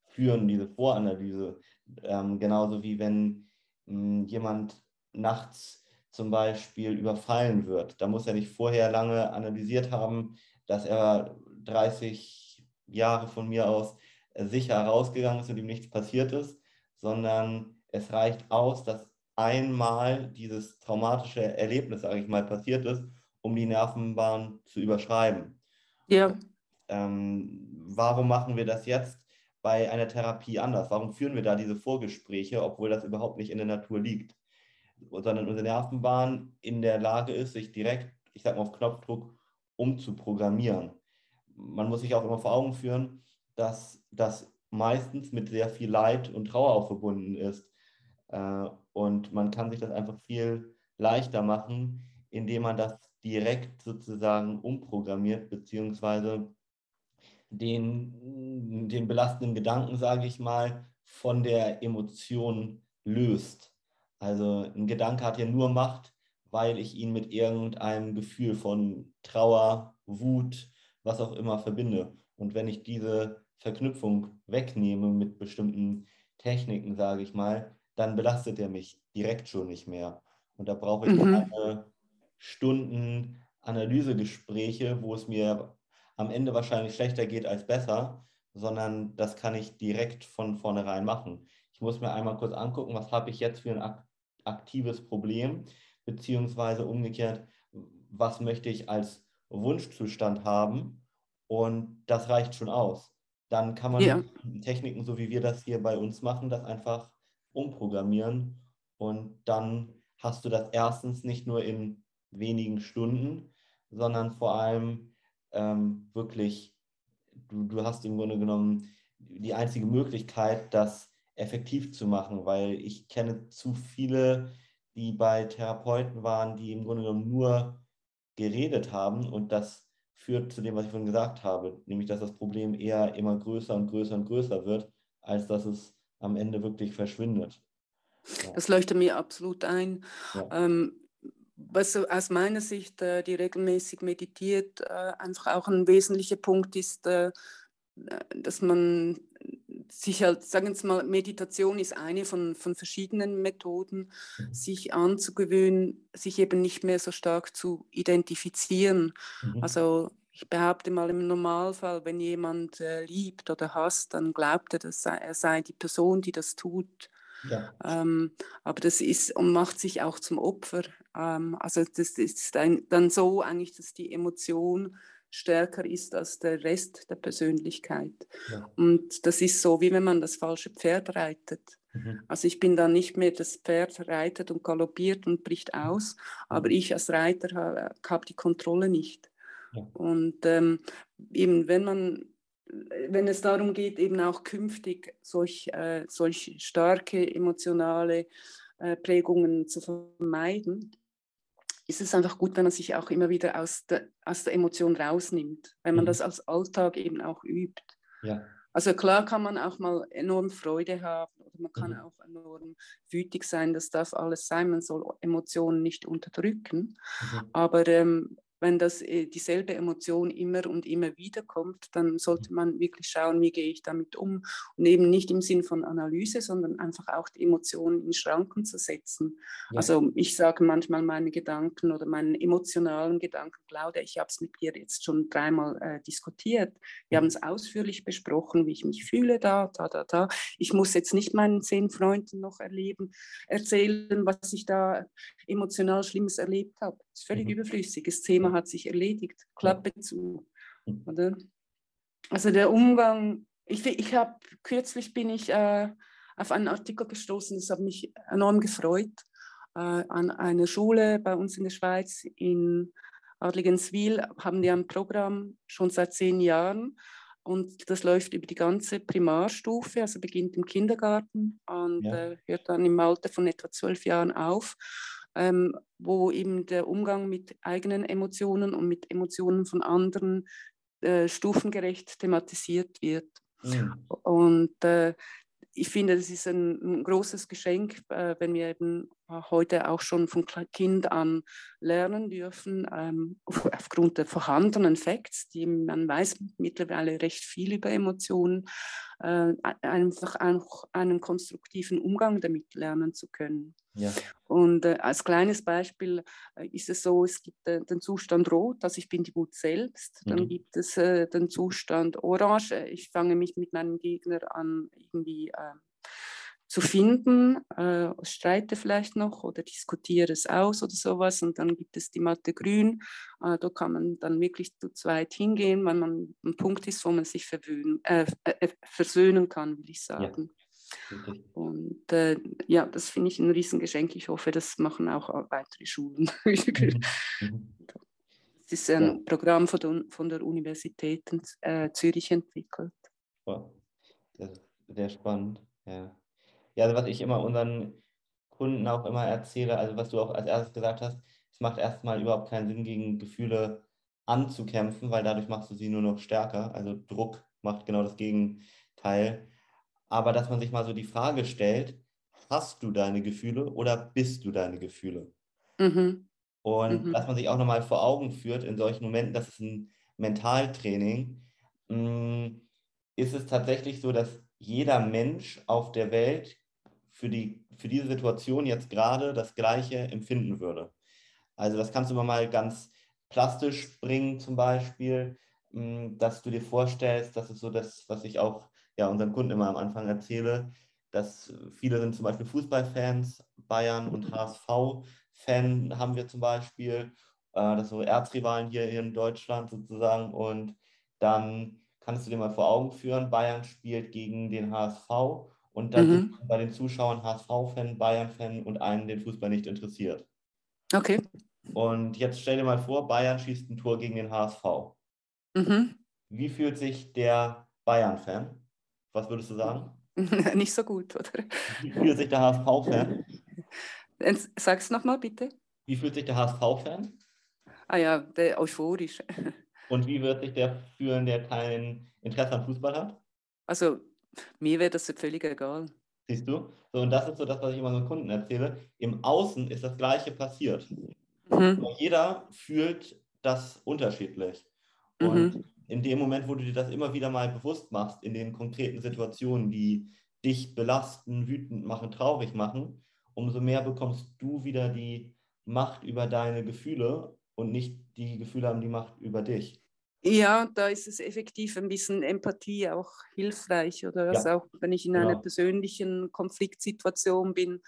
führen, diese Voranalyse. Ähm, genauso wie wenn mh, hm, jemand nachts zum Beispiel überfallen wird. Da muss er nicht vorher lange analysiert haben, dass er 30 Jahre von mir aus sicher rausgegangen ist und ihm nichts passiert ist, sondern es reicht aus, dass einmal dieses traumatische Erlebnis, sage ich mal, passiert ist, um die Nervenbahn zu überschreiben. Ja. Ähm, warum machen wir das jetzt bei einer Therapie anders? Warum führen wir da diese Vorgespräche, obwohl das überhaupt nicht in der Natur liegt? Sondern unsere Nervenbahn in der Lage ist, sich direkt, ich sag mal auf Knopfdruck, umzuprogrammieren. man muss sich auch immer vor Augen führen, dass das meistens mit sehr viel Leid und Trauer auch verbunden ist. Äh, und man kann sich das einfach viel leichter machen, indem man das direkt sozusagen umprogrammiert, beziehungsweise den, den belastenden Gedanken, sage ich mal, von der Emotion löst. Also ein Gedanke hat ja nur Macht, weil ich ihn mit irgendeinem Gefühl von Trauer, Wut, was auch immer verbinde. Und wenn ich diese Verknüpfung wegnehme mit bestimmten Techniken, sage ich mal, dann belastet er mich direkt schon nicht mehr. Und da brauche ich mhm. keine Stunden Analysegespräche, wo es mir am Ende wahrscheinlich schlechter geht als besser, sondern das kann ich direkt von vornherein machen. Ich muss mir einmal kurz angucken, was habe ich jetzt für ein aktives Problem, beziehungsweise umgekehrt, was möchte ich als Wunschzustand haben und das reicht schon aus. Dann kann man ja. Techniken, so wie wir das hier bei uns machen, das einfach umprogrammieren. Und dann hast du das erstens nicht nur in wenigen Stunden, sondern vor allem ähm, wirklich, du, du hast im Grunde genommen die einzige Möglichkeit, das effektiv zu machen, weil ich kenne zu viele, die bei Therapeuten waren, die im Grunde genommen nur geredet haben. Und das führt zu dem, was ich vorhin gesagt habe, nämlich dass das Problem eher immer größer und größer und größer wird, als dass es am Ende wirklich verschwindet. Ja. Das leuchtet mir absolut ein. Ja. Ähm, was aus meiner Sicht, äh, die regelmäßig meditiert, äh, einfach auch ein wesentlicher Punkt ist, äh, dass man sich halt, sagen wir mal, Meditation ist eine von, von verschiedenen Methoden, mhm. sich anzugewöhnen, sich eben nicht mehr so stark zu identifizieren. Mhm. Also ich behaupte mal im Normalfall, wenn jemand äh, liebt oder hasst, dann glaubt er, dass er sei die Person, die das tut. Ja. Ähm, aber das ist und macht sich auch zum Opfer. Ähm, also das ist ein, dann so eigentlich, dass die Emotion stärker ist als der Rest der Persönlichkeit. Ja. Und das ist so, wie wenn man das falsche Pferd reitet. Mhm. Also ich bin dann nicht mehr das Pferd reitet und galoppiert und bricht mhm. aus, aber mhm. ich als Reiter habe hab die Kontrolle nicht. Ja. Und ähm, eben wenn man wenn es darum geht, eben auch künftig solch, äh, solch starke emotionale äh, Prägungen zu vermeiden, ist es einfach gut, wenn man sich auch immer wieder aus der, aus der Emotion rausnimmt, wenn man mhm. das als Alltag eben auch übt. Ja. Also klar kann man auch mal enorm Freude haben oder man kann mhm. auch enorm wütig sein, das darf alles sein, man soll Emotionen nicht unterdrücken. Mhm. Aber ähm, wenn das äh, dieselbe Emotion immer und immer wieder kommt, dann sollte mhm. man wirklich schauen, wie gehe ich damit um und eben nicht im Sinn von Analyse, sondern einfach auch die Emotionen in Schranken zu setzen. Ja. Also ich sage manchmal meine Gedanken oder meinen emotionalen Gedanken, Claudia, ich habe es mit dir jetzt schon dreimal äh, diskutiert. Wir haben es ausführlich besprochen, wie ich mich fühle da, da, da, da. Ich muss jetzt nicht meinen zehn Freunden noch erleben, erzählen, was ich da emotional Schlimmes erlebt habe. Das ist völlig mhm. überflüssig. Das Thema hat sich erledigt. Klappe zu. Mhm. Oder? Also der Umgang, ich, ich habe kürzlich bin ich äh, auf einen Artikel gestoßen, das hat mich enorm gefreut, äh, an einer Schule bei uns in der Schweiz in Adligenswil haben die ein Programm schon seit zehn Jahren und das läuft über die ganze Primarstufe, also beginnt im Kindergarten und ja. äh, hört dann im Alter von etwa zwölf Jahren auf ähm, wo eben der Umgang mit eigenen Emotionen und mit Emotionen von anderen äh, stufengerecht thematisiert wird. Mhm. Und äh, ich finde, das ist ein, ein großes Geschenk, äh, wenn wir eben heute auch schon von Kind an lernen dürfen, ähm, aufgrund der vorhandenen Facts, die man weiß mittlerweile recht viel über Emotionen, äh, einfach auch einen konstruktiven Umgang damit lernen zu können. Ja. Und äh, als kleines Beispiel äh, ist es so, es gibt äh, den Zustand Rot, also ich bin die Wut selbst. Dann mhm. gibt es äh, den Zustand Orange, ich fange mich mit meinem Gegner an, irgendwie ähm, zu finden, äh, streite vielleicht noch oder diskutiere es aus oder sowas. Und dann gibt es die Matte Grün. Äh, da kann man dann wirklich zu zweit hingehen, weil man ein Punkt ist, wo man sich verwöhnen, äh, äh versöhnen kann, will ich sagen. Ja. Und äh, ja, das finde ich ein Riesengeschenk. Ich hoffe, das machen auch weitere Schulen. Mhm. Mhm. Das ist ein ja. Programm von der, von der Universität äh, Zürich entwickelt. Wow. Sehr spannend. Ja. Ja, also was ich immer unseren Kunden auch immer erzähle, also was du auch als erstes gesagt hast, es macht erstmal überhaupt keinen Sinn, gegen Gefühle anzukämpfen, weil dadurch machst du sie nur noch stärker. Also Druck macht genau das Gegenteil. Aber dass man sich mal so die Frage stellt, hast du deine Gefühle oder bist du deine Gefühle? Mhm. Und mhm. dass man sich auch nochmal vor Augen führt in solchen Momenten, das ist ein Mentaltraining, mm, ist es tatsächlich so, dass jeder Mensch auf der Welt für, die, für diese Situation jetzt gerade das Gleiche empfinden würde. Also das kannst du mal ganz plastisch bringen zum Beispiel, mm, dass du dir vorstellst, das ist so das, was ich auch ja, unseren Kunden immer am Anfang erzähle, dass viele sind zum Beispiel Fußballfans, Bayern und HSV-Fan haben wir zum Beispiel, äh, das so Erzrivalen hier in Deutschland sozusagen und dann kannst du dir mal vor Augen führen, Bayern spielt gegen den HSV und dann mhm. bei den Zuschauern HSV-Fan, Bayern-Fan und einen den Fußball nicht interessiert. Okay. Und jetzt stell dir mal vor, Bayern schießt ein Tor gegen den HSV. Mhm. Wie fühlt sich der Bayern-Fan? Was würdest du sagen? Nicht so gut, oder? Wie fühlt sich der HSV-Fan? Sag es nochmal bitte. Wie fühlt sich der HSV-Fan? Ah ja, der euphorisch. Und wie wird sich der fühlen, der kein Interesse an Fußball hat? Also, mir wäre das völlig egal. Siehst du? So, und das ist so das, was ich immer so Kunden erzähle. Im Außen ist das Gleiche passiert. Mhm. Jeder fühlt das unterschiedlich. Und mhm. in dem Moment, wo du dir das immer wieder mal bewusst machst, in den konkreten Situationen, die dich belasten, wütend machen, traurig machen, umso mehr bekommst du wieder die Macht über deine Gefühle und nicht die Gefühle haben die Macht über dich. Ja, da ist es effektiv ein bisschen Empathie auch hilfreich. Oder ja. also auch wenn ich in einer genau. persönlichen Konfliktsituation bin,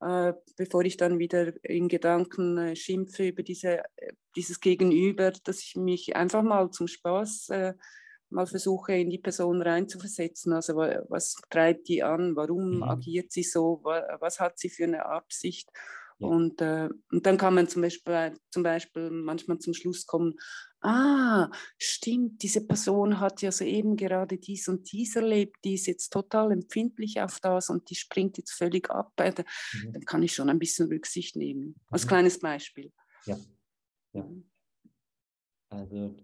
äh, bevor ich dann wieder in Gedanken äh, schimpfe über diese, äh, dieses Gegenüber, dass ich mich einfach mal zum Spaß äh, mal versuche, in die Person reinzuversetzen. Also was treibt die an? Warum mhm. agiert sie so? Was hat sie für eine Absicht? Ja. Und, äh, und dann kann man zum Beispiel, zum Beispiel manchmal zum Schluss kommen, ah, stimmt, diese Person hat ja soeben gerade dies und dies erlebt, die ist jetzt total empfindlich auf das und die springt jetzt völlig ab. Äh, mhm. Dann kann ich schon ein bisschen Rücksicht nehmen. Als mhm. kleines Beispiel. Ja. ja. Also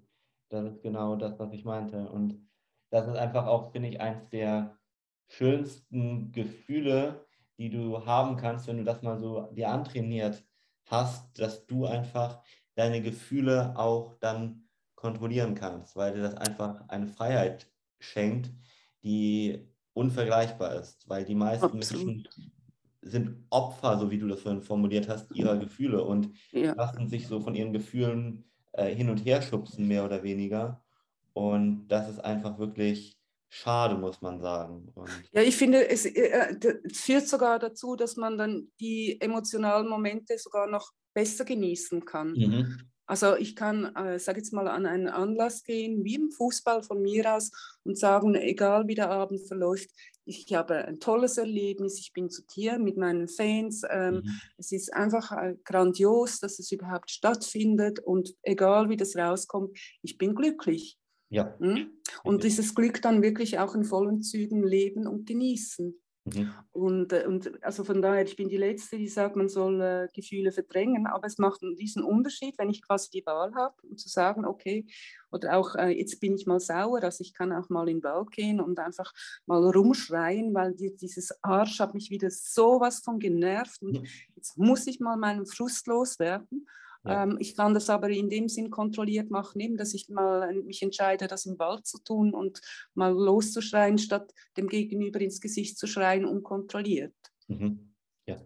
das ist genau das, was ich meinte. Und das ist einfach auch, finde ich, eins der schönsten Gefühle, die du haben kannst, wenn du das mal so dir antrainiert hast, dass du einfach deine Gefühle auch dann kontrollieren kannst, weil dir das einfach eine Freiheit schenkt, die unvergleichbar ist, weil die meisten Absolut. Menschen sind Opfer, so wie du das vorhin formuliert hast, ihrer Gefühle und ja. lassen sich so von ihren Gefühlen äh, hin und her schubsen, mehr oder weniger. Und das ist einfach wirklich schade, muss man sagen. Und ja, ich finde, es, äh, es führt sogar dazu, dass man dann die emotionalen Momente sogar noch besser genießen kann. Mhm. Also ich kann, äh, sage jetzt mal, an einen Anlass gehen, wie im Fußball von mir aus, und sagen, egal wie der Abend verläuft, ich habe ein tolles Erlebnis, ich bin zu Tier mit meinen Fans. Ähm, mhm. Es ist einfach äh, grandios, dass es überhaupt stattfindet und egal wie das rauskommt, ich bin glücklich. Ja. Mhm. Und dieses Glück dann wirklich auch in vollen Zügen leben und genießen. Mhm. Und, äh, und also von daher, ich bin die Letzte, die sagt, man soll äh, Gefühle verdrängen, aber es macht einen riesen Unterschied, wenn ich quasi die Wahl habe, um zu sagen, okay, oder auch äh, jetzt bin ich mal sauer, also ich kann auch mal in den Wald gehen und einfach mal rumschreien, weil die, dieses Arsch hat mich wieder sowas von genervt und mhm. jetzt muss ich mal meinen Frust loswerden. Ja. Ähm, ich kann das aber in dem Sinn kontrolliert machen, eben, dass ich mal mich entscheide, das im Wald zu tun und mal loszuschreien, statt dem Gegenüber ins Gesicht zu schreien, unkontrolliert. Mhm. Ja.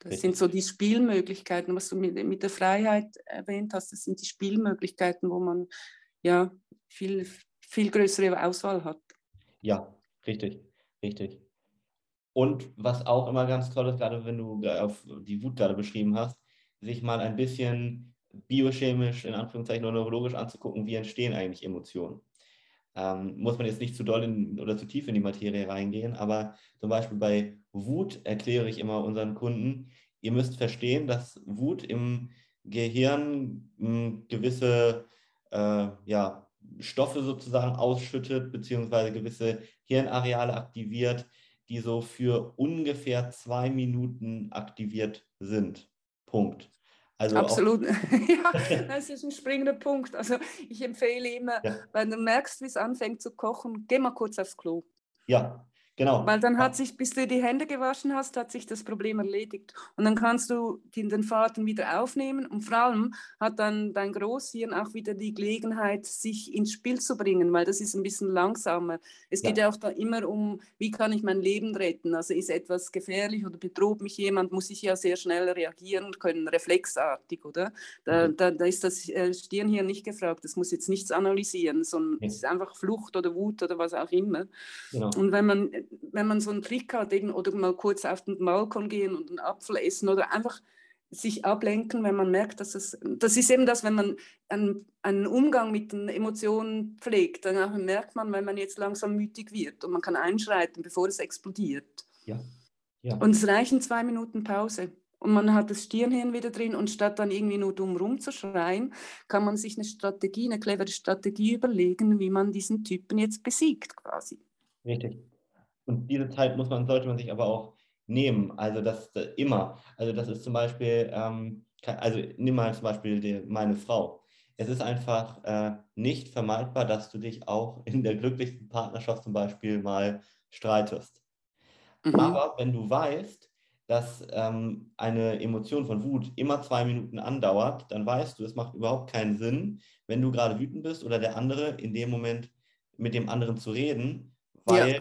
Das Richtig. sind so die Spielmöglichkeiten, was du mit, mit der Freiheit erwähnt hast. Das sind die Spielmöglichkeiten, wo man ja viel, viel größere Auswahl hat. Ja, richtig, richtig. Und was auch immer ganz toll ist, gerade wenn du auf die Wut gerade beschrieben hast, sich mal ein bisschen biochemisch, in Anführungszeichen, oder neurologisch anzugucken, wie entstehen eigentlich Emotionen. Ähm, muss man jetzt nicht zu doll in, oder zu tief in die Materie reingehen, aber zum Beispiel bei Wut erkläre ich immer unseren Kunden, ihr müsst verstehen, dass Wut im Gehirn hm, gewisse äh, ja, Stoffe sozusagen ausschüttet, beziehungsweise gewisse Hirnareale aktiviert, die so für ungefähr zwei Minuten aktiviert sind. Punkt. Also Absolut. ja, das ist ein springender Punkt. Also ich empfehle immer, ja. wenn du merkst, wie es anfängt zu kochen, geh mal kurz aufs Klo. Ja, Genau. Weil dann hat sich, bis du die Hände gewaschen hast, hat sich das Problem erledigt. Und dann kannst du den Faden wieder aufnehmen und vor allem hat dann dein Großhirn auch wieder die Gelegenheit, sich ins Spiel zu bringen, weil das ist ein bisschen langsamer. Es geht ja, ja auch da immer um, wie kann ich mein Leben retten? Also ist etwas gefährlich oder bedroht mich jemand, muss ich ja sehr schnell reagieren können, reflexartig, oder? Da, mhm. da, da ist das äh, Stirnhirn nicht gefragt, das muss jetzt nichts analysieren, sondern es ist einfach Flucht oder Wut oder was auch immer. Genau. Und wenn man wenn man so einen Trick hat, eben, oder mal kurz auf den Balkon gehen und einen Apfel essen oder einfach sich ablenken, wenn man merkt, dass es, das ist eben das, wenn man einen, einen Umgang mit den Emotionen pflegt, dann merkt man, wenn man jetzt langsam mütig wird und man kann einschreiten, bevor es explodiert. Ja. ja. Und es reichen zwei Minuten Pause. Und man hat das Stirnhirn wieder drin und statt dann irgendwie nur dumm rumzuschreien, kann man sich eine Strategie, eine clevere Strategie überlegen, wie man diesen Typen jetzt besiegt quasi. Richtig. Und diese Zeit muss man, sollte man sich aber auch nehmen. Also das äh, immer. Also das ist zum Beispiel, ähm, also nimm mal zum Beispiel die, meine Frau. Es ist einfach äh, nicht vermeidbar, dass du dich auch in der glücklichsten Partnerschaft zum Beispiel mal streitest. Mhm. Aber wenn du weißt, dass ähm, eine Emotion von Wut immer zwei Minuten andauert, dann weißt du, es macht überhaupt keinen Sinn, wenn du gerade wütend bist oder der andere in dem Moment mit dem anderen zu reden, weil ja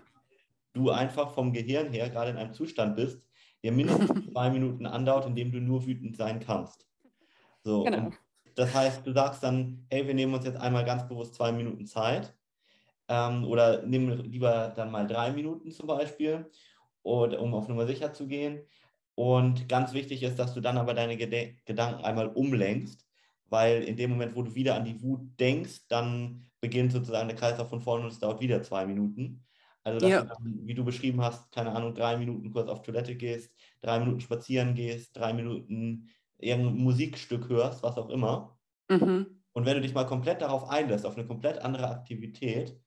du einfach vom Gehirn her gerade in einem Zustand bist, der mindestens zwei Minuten andauert, in dem du nur wütend sein kannst. So, genau. das heißt, du sagst dann, hey, wir nehmen uns jetzt einmal ganz bewusst zwei Minuten Zeit ähm, oder nehmen lieber dann mal drei Minuten zum Beispiel, oder, um auf Nummer sicher zu gehen. Und ganz wichtig ist, dass du dann aber deine Gede Gedanken einmal umlenkst, weil in dem Moment, wo du wieder an die Wut denkst, dann beginnt sozusagen der Kreislauf von vorne und es dauert wieder zwei Minuten. Also, dass ja. du dann, wie du beschrieben hast, keine Ahnung, drei Minuten kurz auf Toilette gehst, drei Minuten spazieren gehst, drei Minuten irgendein Musikstück hörst, was auch immer. Mhm. Und wenn du dich mal komplett darauf einlässt, auf eine komplett andere Aktivität,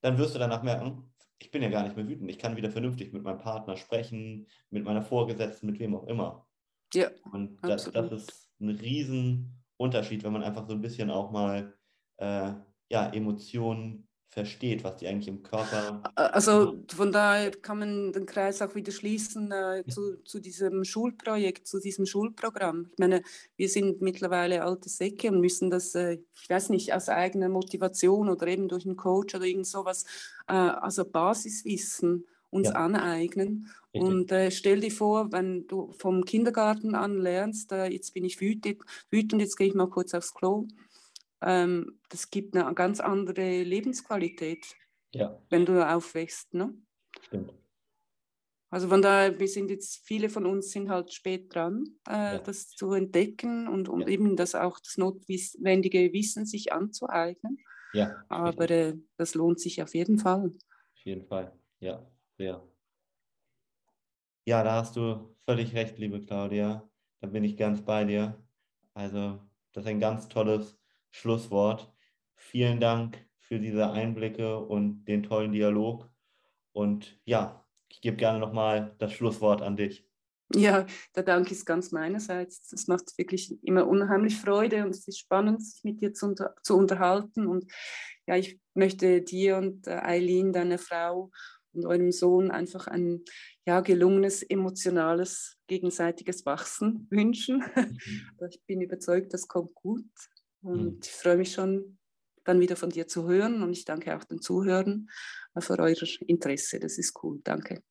dann wirst du danach merken, ich bin ja gar nicht mehr wütend. Ich kann wieder vernünftig mit meinem Partner sprechen, mit meiner Vorgesetzten, mit wem auch immer. Ja. Und das, das ist ein Riesenunterschied, wenn man einfach so ein bisschen auch mal äh, ja, Emotionen versteht, was die eigentlich im Körper. Also von daher kann man den Kreis auch wieder schließen äh, zu, zu diesem Schulprojekt, zu diesem Schulprogramm. Ich meine, wir sind mittlerweile alte Säcke und müssen das, äh, ich weiß nicht, aus eigener Motivation oder eben durch einen Coach oder irgend sowas, äh, also Basiswissen uns ja. aneignen. Richtig. Und äh, stell dir vor, wenn du vom Kindergarten an lernst, äh, jetzt bin ich wütend, wütend, jetzt gehe ich mal kurz aufs Klo ähm, das gibt eine ganz andere Lebensqualität, ja. wenn du aufwächst. Ne? Stimmt. Also von daher, wir sind jetzt, viele von uns sind halt spät dran, äh, ja. das zu entdecken und, und ja. eben das auch das notwendige Wissen sich anzueignen. Ja. Aber äh, das lohnt sich auf jeden Fall. Auf jeden Fall, ja, sehr. Ja, da hast du völlig recht, liebe Claudia. Da bin ich ganz bei dir. Also, das ist ein ganz tolles Schlusswort. Vielen Dank für diese Einblicke und den tollen Dialog. Und ja, ich gebe gerne nochmal das Schlusswort an dich. Ja, der Dank ist ganz meinerseits. Es macht wirklich immer unheimlich Freude und es ist spannend, sich mit dir zu, unter, zu unterhalten. Und ja, ich möchte dir und äh, Eileen, deiner Frau und eurem Sohn einfach ein ja, gelungenes, emotionales, gegenseitiges Wachsen wünschen. Mhm. ich bin überzeugt, das kommt gut. Und mhm. ich freue mich schon, dann wieder von dir zu hören. Und ich danke auch den Zuhörern für euer Interesse. Das ist cool. Danke.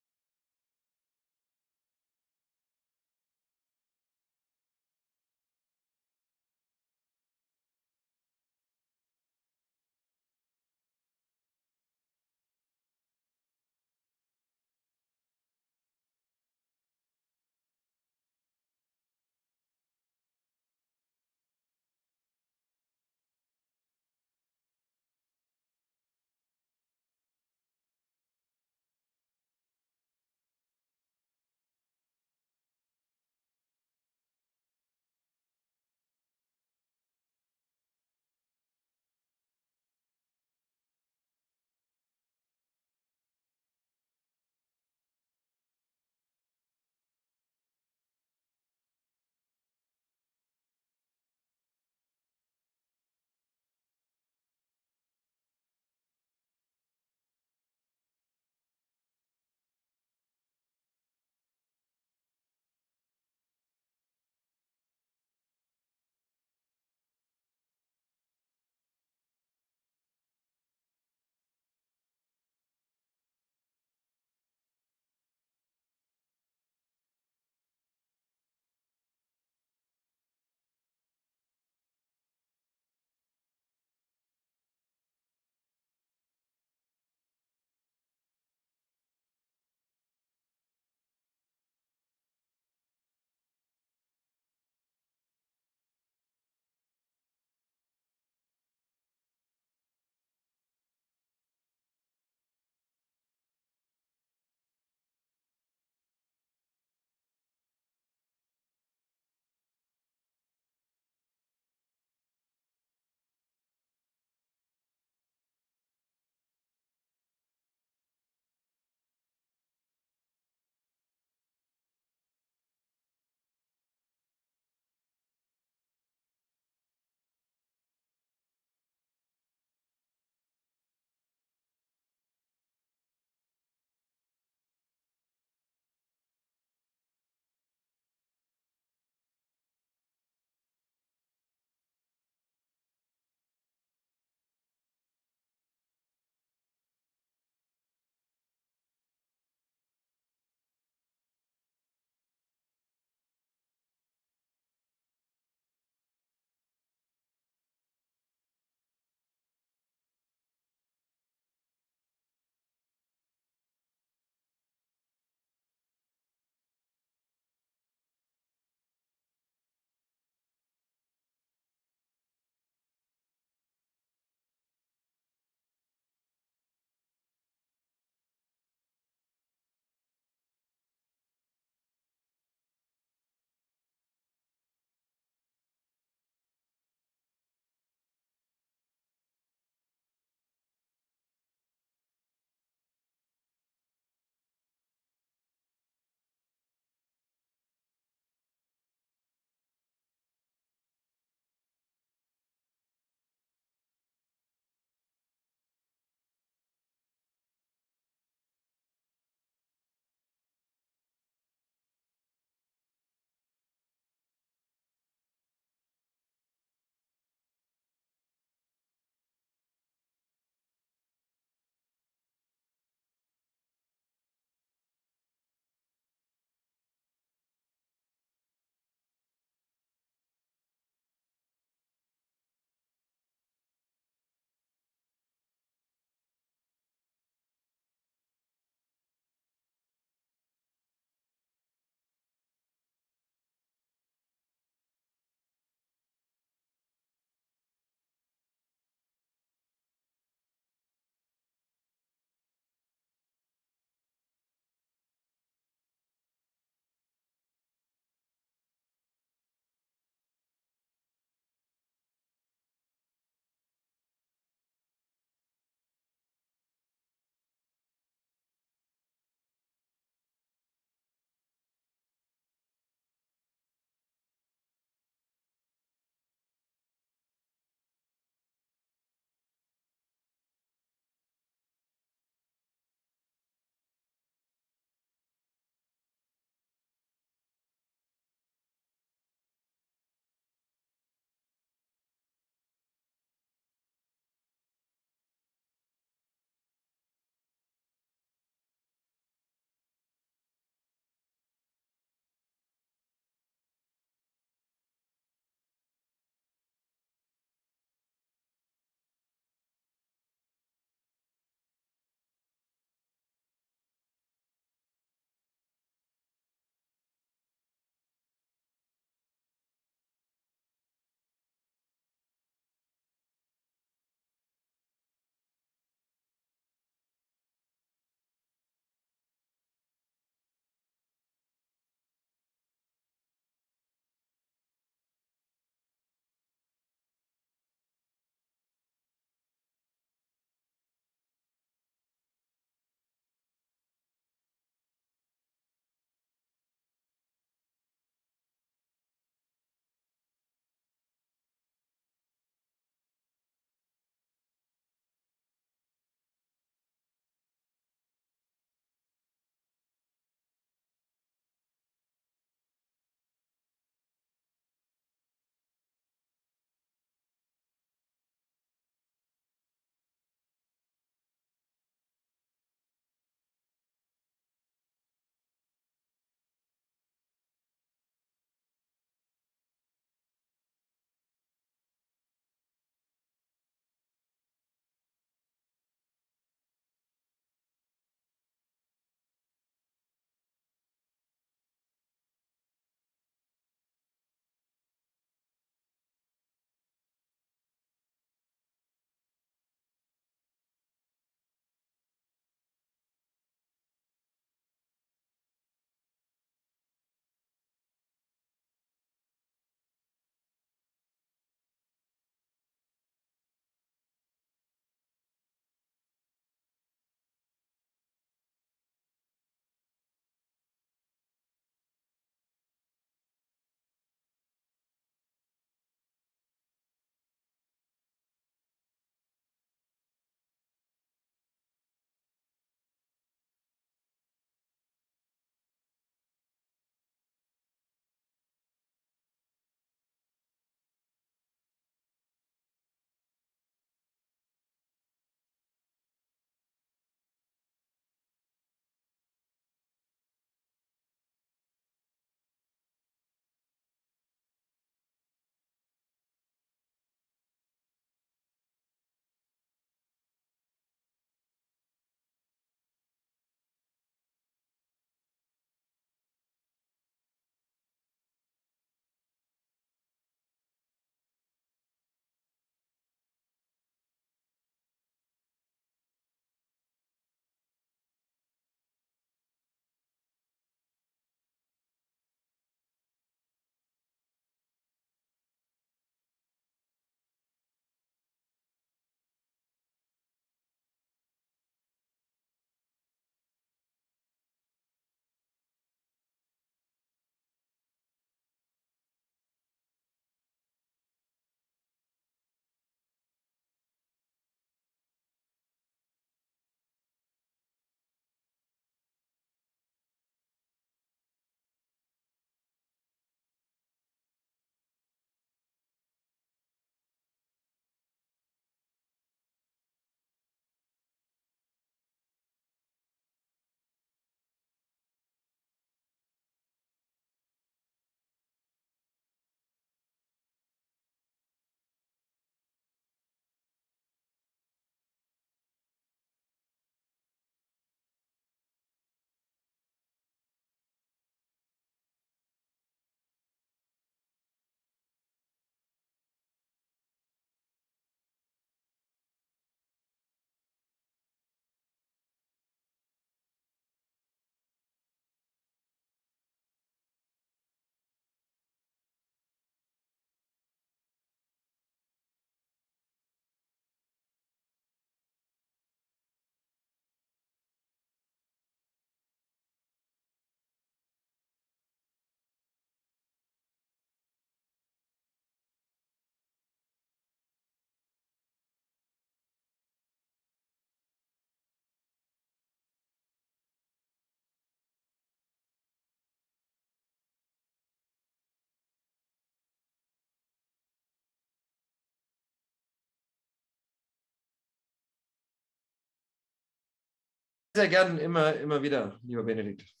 Sehr gern, immer, immer wieder, lieber Benedikt.